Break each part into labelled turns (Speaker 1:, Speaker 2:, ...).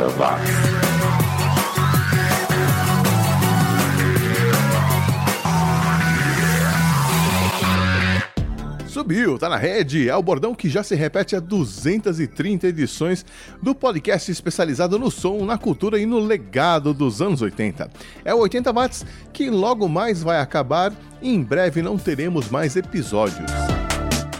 Speaker 1: 80 watts.
Speaker 2: Subiu, tá na rede. É o bordão que já se repete há 230 edições do podcast especializado no som, na cultura e no legado dos anos 80. É o 80 watts que logo mais vai acabar e em breve não teremos mais episódios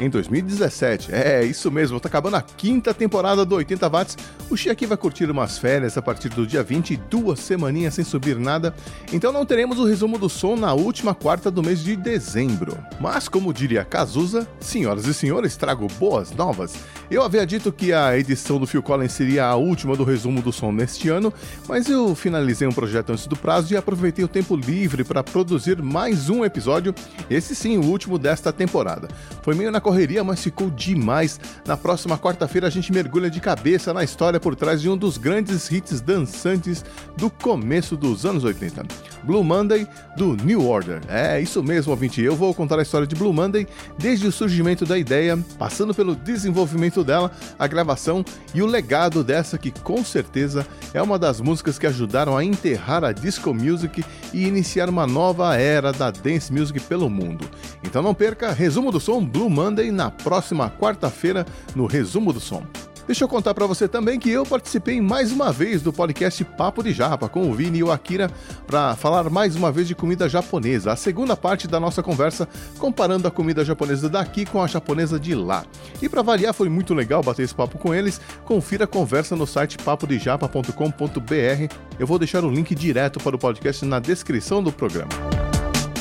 Speaker 2: em 2017. É, isso mesmo, tá acabando a quinta temporada do 80 Watts. O Xi aqui vai curtir umas férias a partir do dia 20, duas semaninhas sem subir nada, então não teremos o resumo do som na última quarta do mês de dezembro. Mas, como diria Cazuza, senhoras e senhores, trago boas novas. Eu havia dito que a edição do Phil Collins seria a última do resumo do som neste ano, mas eu finalizei um projeto antes do prazo e aproveitei o tempo livre para produzir mais um episódio, esse sim, o último desta temporada. Foi meio na correria, mas ficou demais. Na próxima quarta-feira a gente mergulha de cabeça na história por trás de um dos grandes hits dançantes do começo dos anos 80. Blue Monday do New Order. É isso mesmo, ouvinte. Eu vou contar a história de Blue Monday desde o surgimento da ideia, passando pelo desenvolvimento dela, a gravação e o legado dessa que com certeza é uma das músicas que ajudaram a enterrar a disco music e iniciar uma nova era da dance music pelo mundo. Então não perca, resumo do som Blue Monday Monday na próxima quarta-feira no Resumo do Som. Deixa eu contar para você também que eu participei mais uma vez do podcast Papo de Japa com o Vini e o Akira para falar mais uma vez de comida japonesa, a segunda parte da nossa conversa comparando a comida japonesa daqui com a japonesa de lá. E para variar foi muito legal bater esse papo com eles. Confira a conversa no site papodejapa.com.br. Eu vou deixar o link direto para o podcast na descrição do programa.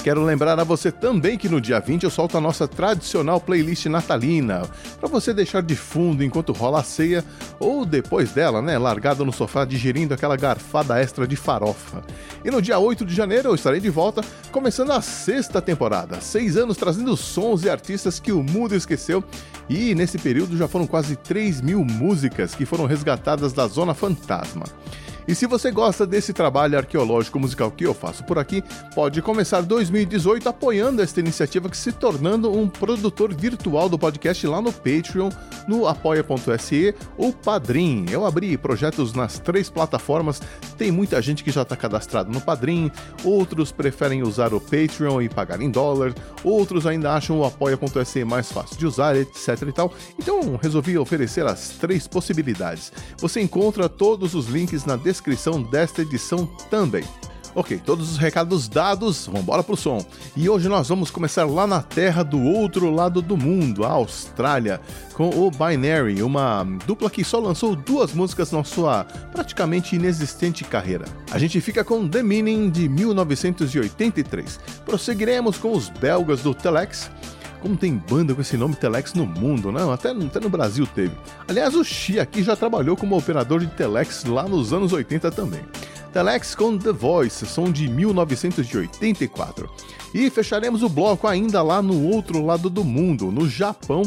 Speaker 2: Quero lembrar a você também que no dia 20 eu solto a nossa tradicional playlist natalina, para você deixar de fundo enquanto rola a ceia ou depois dela, né, largado no sofá digerindo aquela garfada extra de farofa. E no dia 8 de janeiro eu estarei de volta, começando a sexta temporada, seis anos trazendo sons e artistas que o mundo esqueceu e nesse período já foram quase 3 mil músicas que foram resgatadas da Zona Fantasma. E se você gosta desse trabalho arqueológico musical que eu faço por aqui, pode começar 2018 apoiando esta iniciativa que se tornando um produtor virtual do podcast lá no Patreon, no apoia.se ou Padrim. Eu abri projetos nas três plataformas, tem muita gente que já está cadastrado no Padrim, outros preferem usar o Patreon e pagar em dólar, outros ainda acham o apoia.se mais fácil de usar, etc e tal. Então resolvi oferecer as três possibilidades. Você encontra todos os links na descrição descrição desta edição também. Ok, todos os recados dados, vamos embora pro som. E hoje nós vamos começar lá na terra do outro lado do mundo, a Austrália, com o Binary, uma dupla que só lançou duas músicas na sua praticamente inexistente carreira. A gente fica com The Meaning de 1983. Prosseguiremos com os belgas do Telex como tem banda com esse nome Telex no mundo, não? Até, até no Brasil teve. Aliás, o Xi aqui já trabalhou como operador de Telex lá nos anos 80 também. Telex com The Voice, som de 1984. E fecharemos o bloco ainda lá no outro lado do mundo, no Japão,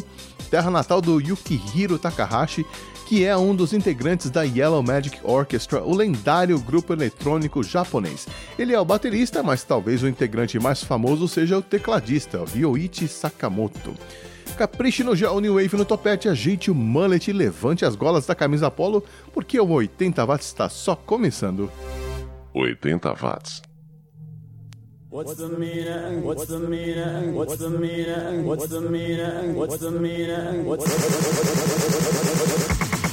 Speaker 2: terra natal do Yukihiro Takahashi, que é um dos integrantes da Yellow Magic Orchestra, o lendário grupo eletrônico japonês. Ele é o baterista, mas talvez o integrante mais famoso seja o tecladista, Ryoichi Sakamoto. Capriche no gel New Wave no topete, ajeite o mullet e levante as golas da camisa polo, porque o 80 watts está só começando.
Speaker 1: 80 watts. What's the meaning? What's the meaning? What's the meaning? What's the meaning? What's the meaning? What's the meaning?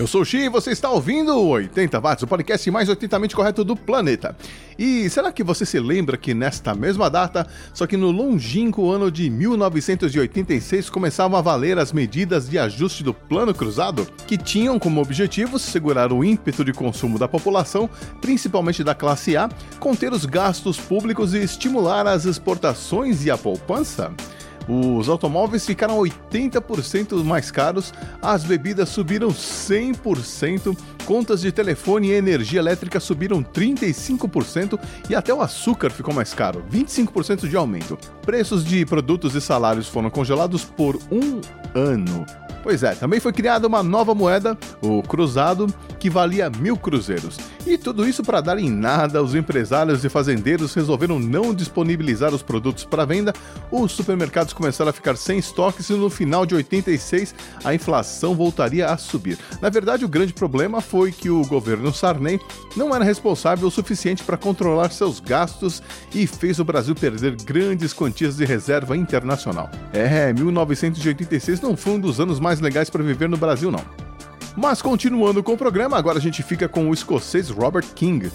Speaker 2: Eu sou o Xi e você está ouvindo o 80 watts, o podcast mais 80mente correto do planeta. E será que você se lembra que nesta mesma data, só que no longínquo ano de 1986, começavam a valer as medidas de ajuste do Plano Cruzado, que tinham como objetivo segurar o ímpeto de consumo da população, principalmente da classe A, conter os gastos públicos e estimular as exportações e a poupança? Os automóveis ficaram 80% mais caros, as bebidas subiram 100%, contas de telefone e energia elétrica subiram 35% e até o açúcar ficou mais caro, 25% de aumento. Preços de produtos e salários foram congelados por um ano. Pois é, também foi criada uma nova moeda, o cruzado, que valia mil cruzeiros. E tudo isso para dar em nada, os empresários e fazendeiros resolveram não disponibilizar os produtos para venda, os supermercados começaram a ficar sem estoques e no final de 86 a inflação voltaria a subir. Na verdade, o grande problema foi que o governo Sarney não era responsável o suficiente para controlar seus gastos e fez o Brasil perder grandes quantias de reserva internacional. É, 1986 não foi um dos anos mais mais legais para viver no Brasil, não. Mas continuando com o programa, agora a gente fica com o escocês Robert King,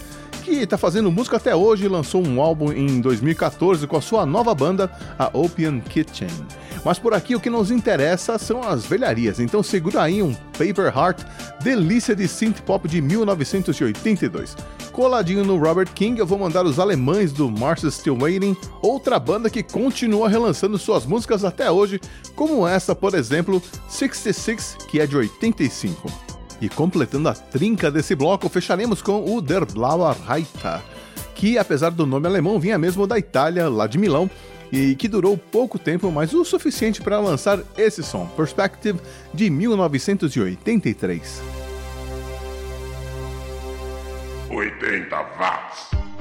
Speaker 2: que está fazendo música até hoje e lançou um álbum em 2014 com a sua nova banda, a Opium Kitchen. Mas por aqui o que nos interessa são as velharias, então segura aí um Paper Heart, delícia de synth pop de 1982. Coladinho no Robert King, eu vou mandar os alemães do Mars Still Waiting, outra banda que continua relançando suas músicas até hoje, como essa, por exemplo, 66, que é de 85. E completando a trinca desse bloco, fecharemos com o Der Blauer Reiter, que apesar do nome alemão vinha mesmo da Itália, lá de Milão, e que durou pouco tempo, mas o suficiente para lançar esse som, Perspective, de 1983.
Speaker 1: 80 watts.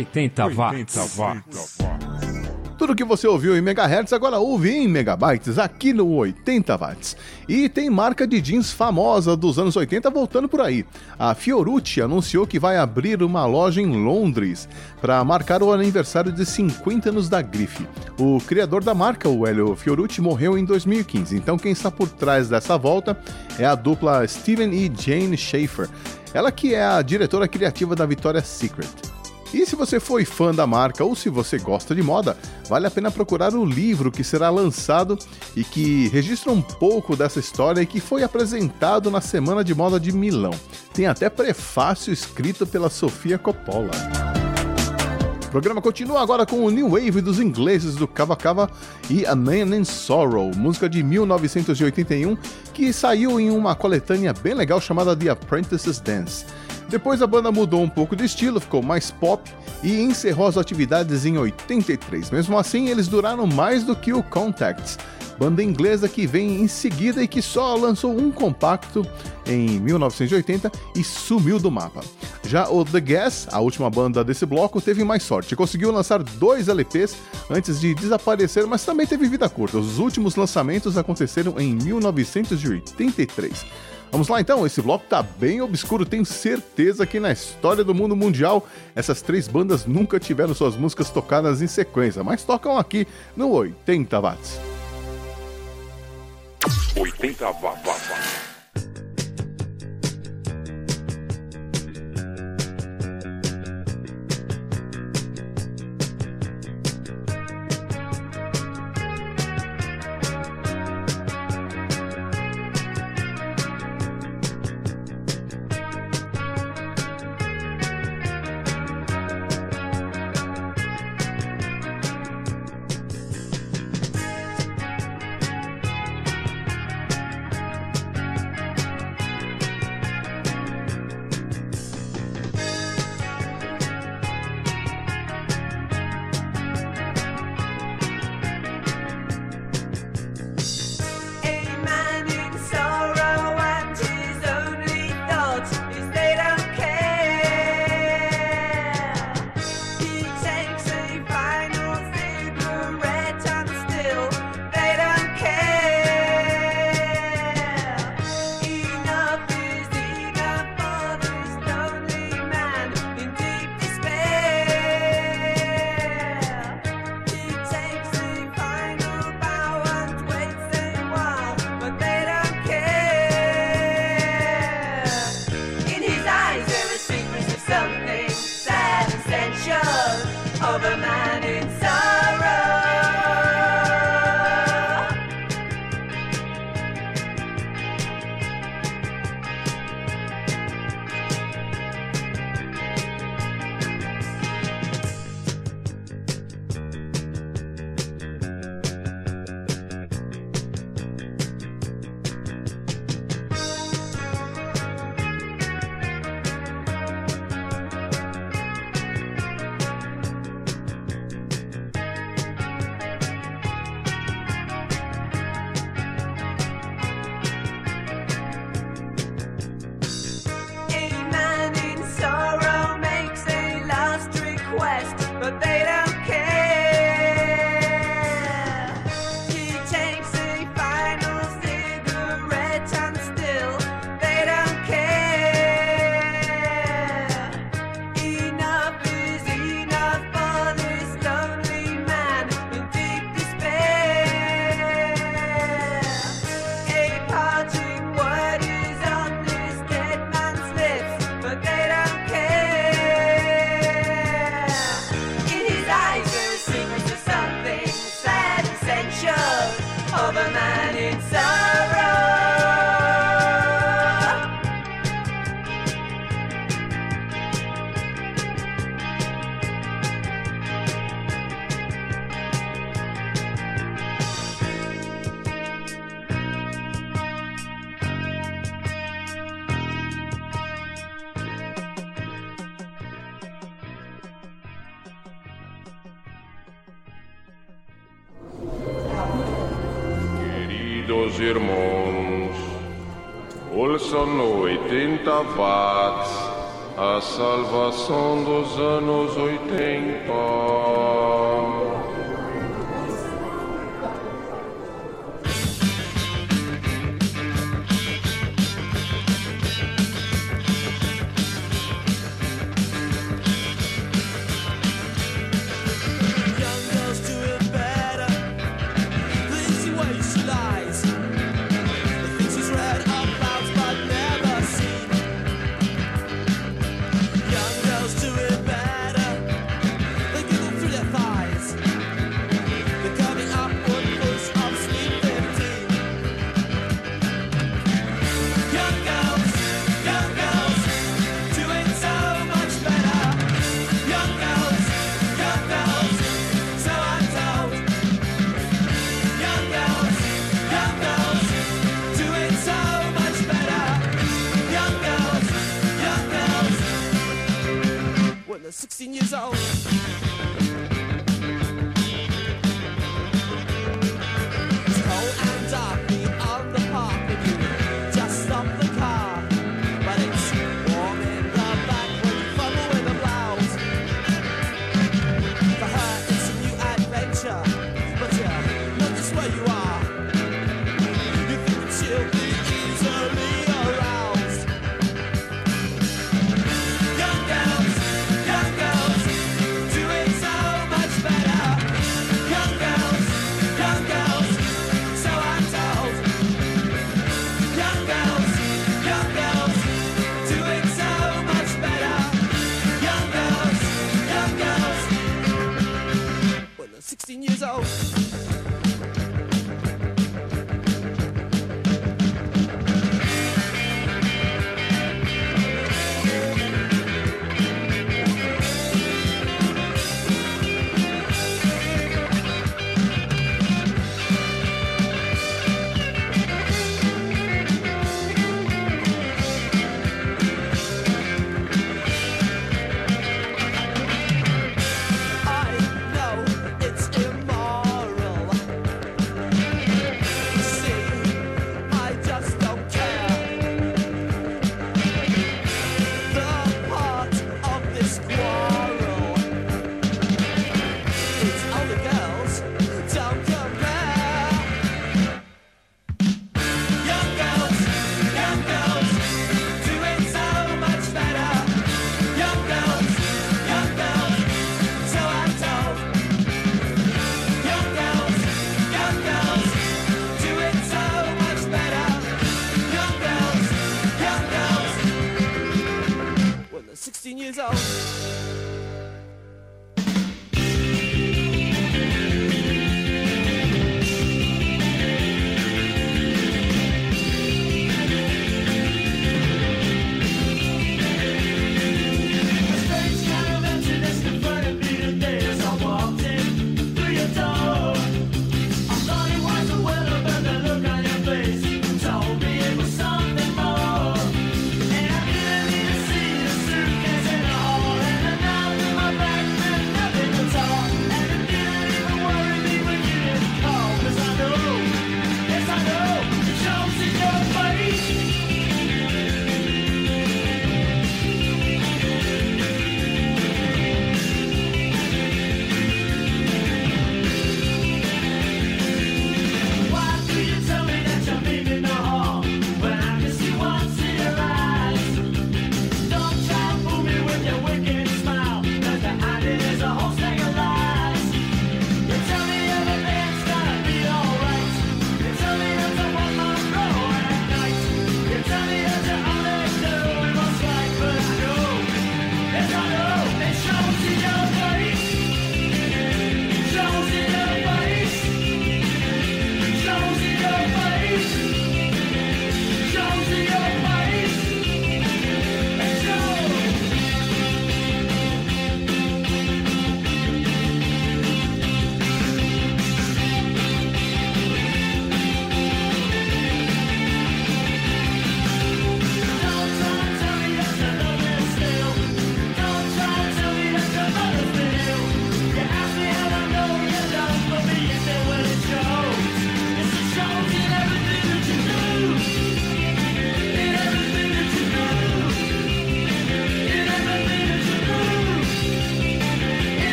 Speaker 3: 80 watts.
Speaker 2: Tudo que você ouviu em megahertz agora ouve em megabytes aqui no 80 watts. E tem marca de jeans famosa dos anos 80 voltando por aí. A Fiorucci anunciou que vai abrir uma loja em Londres para marcar o aniversário de 50 anos da grife. O criador da marca, o Hélio Fiorucci, morreu em 2015. Então quem está por trás dessa volta é a dupla Steven e Jane Schaefer. Ela que é a diretora criativa da Victoria's Secret. E se você foi fã da marca ou se você gosta de moda, vale a pena procurar o livro que será lançado e que registra um pouco dessa história e que foi apresentado na Semana de Moda de Milão. Tem até prefácio escrito pela Sofia Coppola. O programa continua agora com o New Wave dos ingleses do Cava Cava e A Man in Sorrow, música de 1981 que saiu em uma coletânea bem legal chamada The Apprentice's Dance. Depois a banda mudou um pouco de estilo, ficou mais pop e encerrou as atividades em 83. Mesmo assim, eles duraram mais do que o Contacts banda inglesa que vem em seguida e que só lançou um compacto em 1980 e sumiu do mapa. Já o The Gas, a última banda desse bloco, teve mais sorte. Conseguiu lançar dois LPs antes de desaparecer, mas também teve vida curta. Os últimos lançamentos aconteceram em 1983. Vamos lá então, esse bloco tá bem obscuro, tenho certeza que na história do mundo mundial essas três bandas nunca tiveram suas músicas tocadas em sequência, mas tocam aqui no 80 watts.
Speaker 4: 80 watts.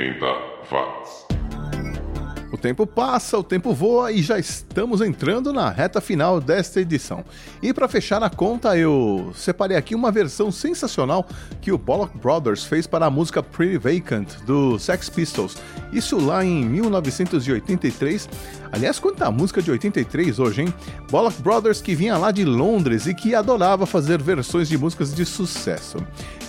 Speaker 4: 80 watts.
Speaker 2: O tempo passa, o tempo voa e já estamos entrando na reta final desta edição. E para fechar a conta, eu separei aqui uma versão sensacional que o Bollock Brothers fez para a música Pretty Vacant do Sex Pistols. Isso lá em 1983. Aliás, quanta música de 83 hoje, hein? Bollock Brothers que vinha lá de Londres e que adorava fazer versões de músicas de sucesso.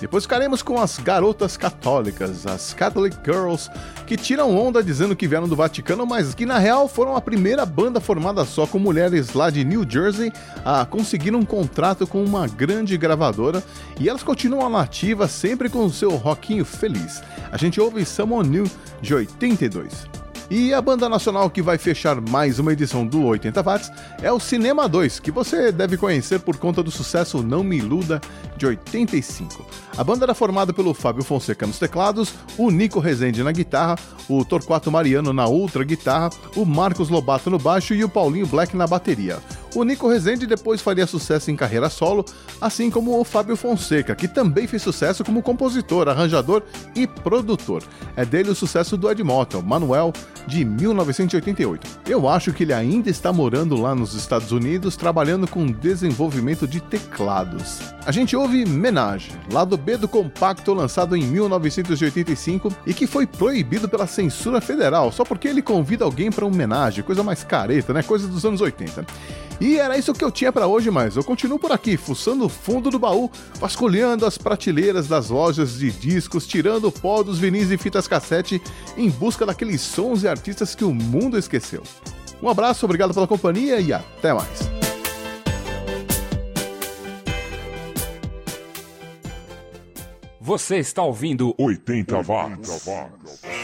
Speaker 2: Depois ficaremos com as garotas católicas, as Catholic Girls, que tiram onda dizendo que vieram do Vaticano, mas que na real foram a primeira banda formada só com mulheres lá de New Jersey a conseguir um contrato com uma grande gravadora e elas continuam nativas sempre com o seu rockinho feliz. A gente ouve Someone New de 82. E a banda nacional que vai fechar mais uma edição do 80 Watts é o Cinema 2, que você deve conhecer por conta do sucesso Não Me Iluda de 85. A banda era formada pelo Fábio Fonseca nos teclados, o Nico Rezende na guitarra, o Torquato Mariano na outra guitarra, o Marcos Lobato no baixo e o Paulinho Black na bateria. O Nico Rezende depois faria sucesso em carreira solo, assim como o Fábio Fonseca, que também fez sucesso como compositor, arranjador e produtor. É dele o sucesso do Ed Manuel, de 1988. Eu acho que ele ainda está morando lá nos Estados Unidos, trabalhando com desenvolvimento de teclados. A gente ouve Menage, lado B do compacto lançado em 1985 e que foi proibido pela censura federal, só porque ele convida alguém para um homenagem, coisa mais careta, né? Coisa dos anos 80. E era isso que eu tinha para hoje, mas eu continuo por aqui, fuçando o fundo do baú, vasculhando as prateleiras das lojas de discos, tirando o pó dos vinis e fitas cassete em busca daqueles sons e artistas que o mundo esqueceu. Um abraço, obrigado pela companhia e até mais.
Speaker 3: Você está ouvindo
Speaker 5: 80 watts.
Speaker 6: The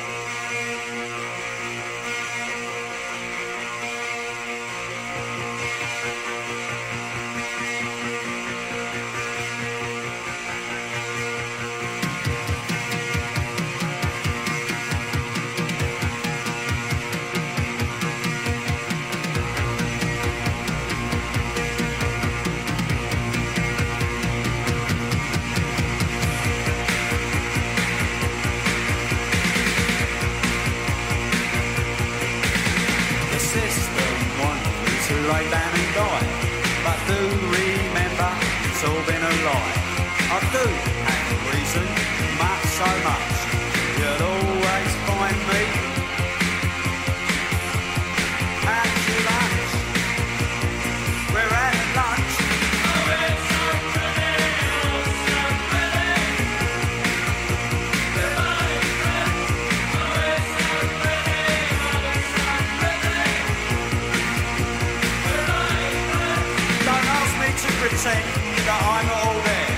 Speaker 6: pretend that I'm not all there.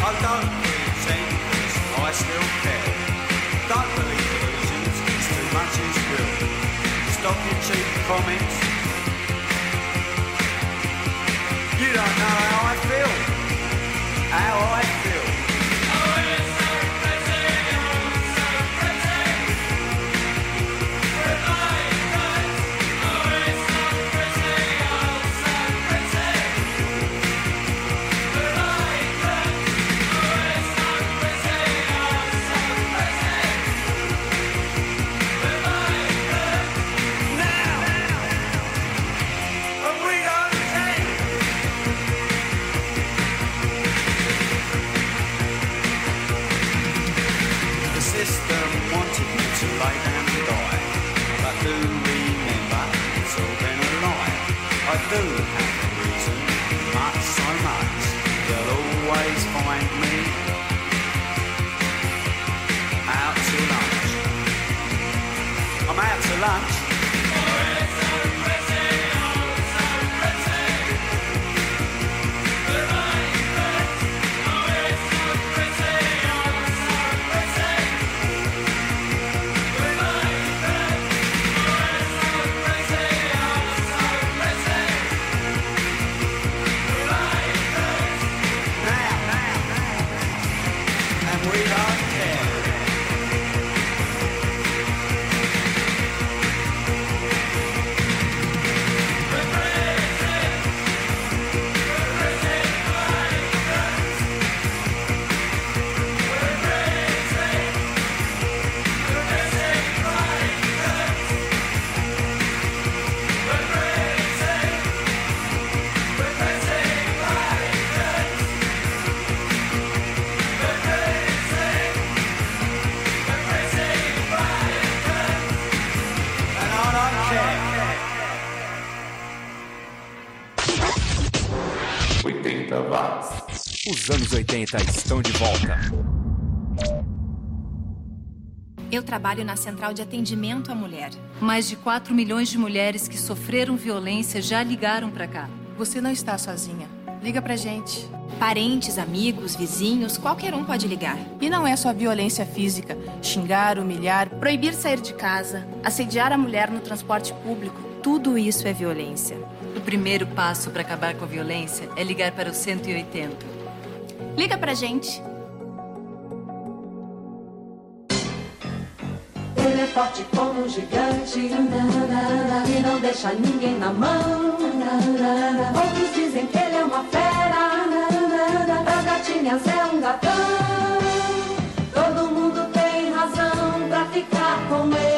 Speaker 6: I don't pretend 'cause I still care. Don't believe illusions, it's too much is real. Stop your cheap comments. You don't know how I feel. How I feel.
Speaker 3: 80 estão de volta.
Speaker 7: Eu trabalho na Central de Atendimento à Mulher. Mais de 4 milhões de mulheres que sofreram violência já ligaram para cá.
Speaker 8: Você não está sozinha. Liga pra gente.
Speaker 7: Parentes, amigos, vizinhos, qualquer um pode ligar.
Speaker 8: E não é só violência física. Xingar, humilhar, proibir sair de casa, assediar a mulher no transporte público.
Speaker 7: Tudo isso é violência. O primeiro passo para acabar com a violência é ligar para o 180.
Speaker 8: Liga pra gente.
Speaker 9: Ele é forte como um gigante e não deixa ninguém na mão. Outros dizem que ele é uma fera, as gatinhas é um gatão. Todo mundo tem razão pra ficar com ele.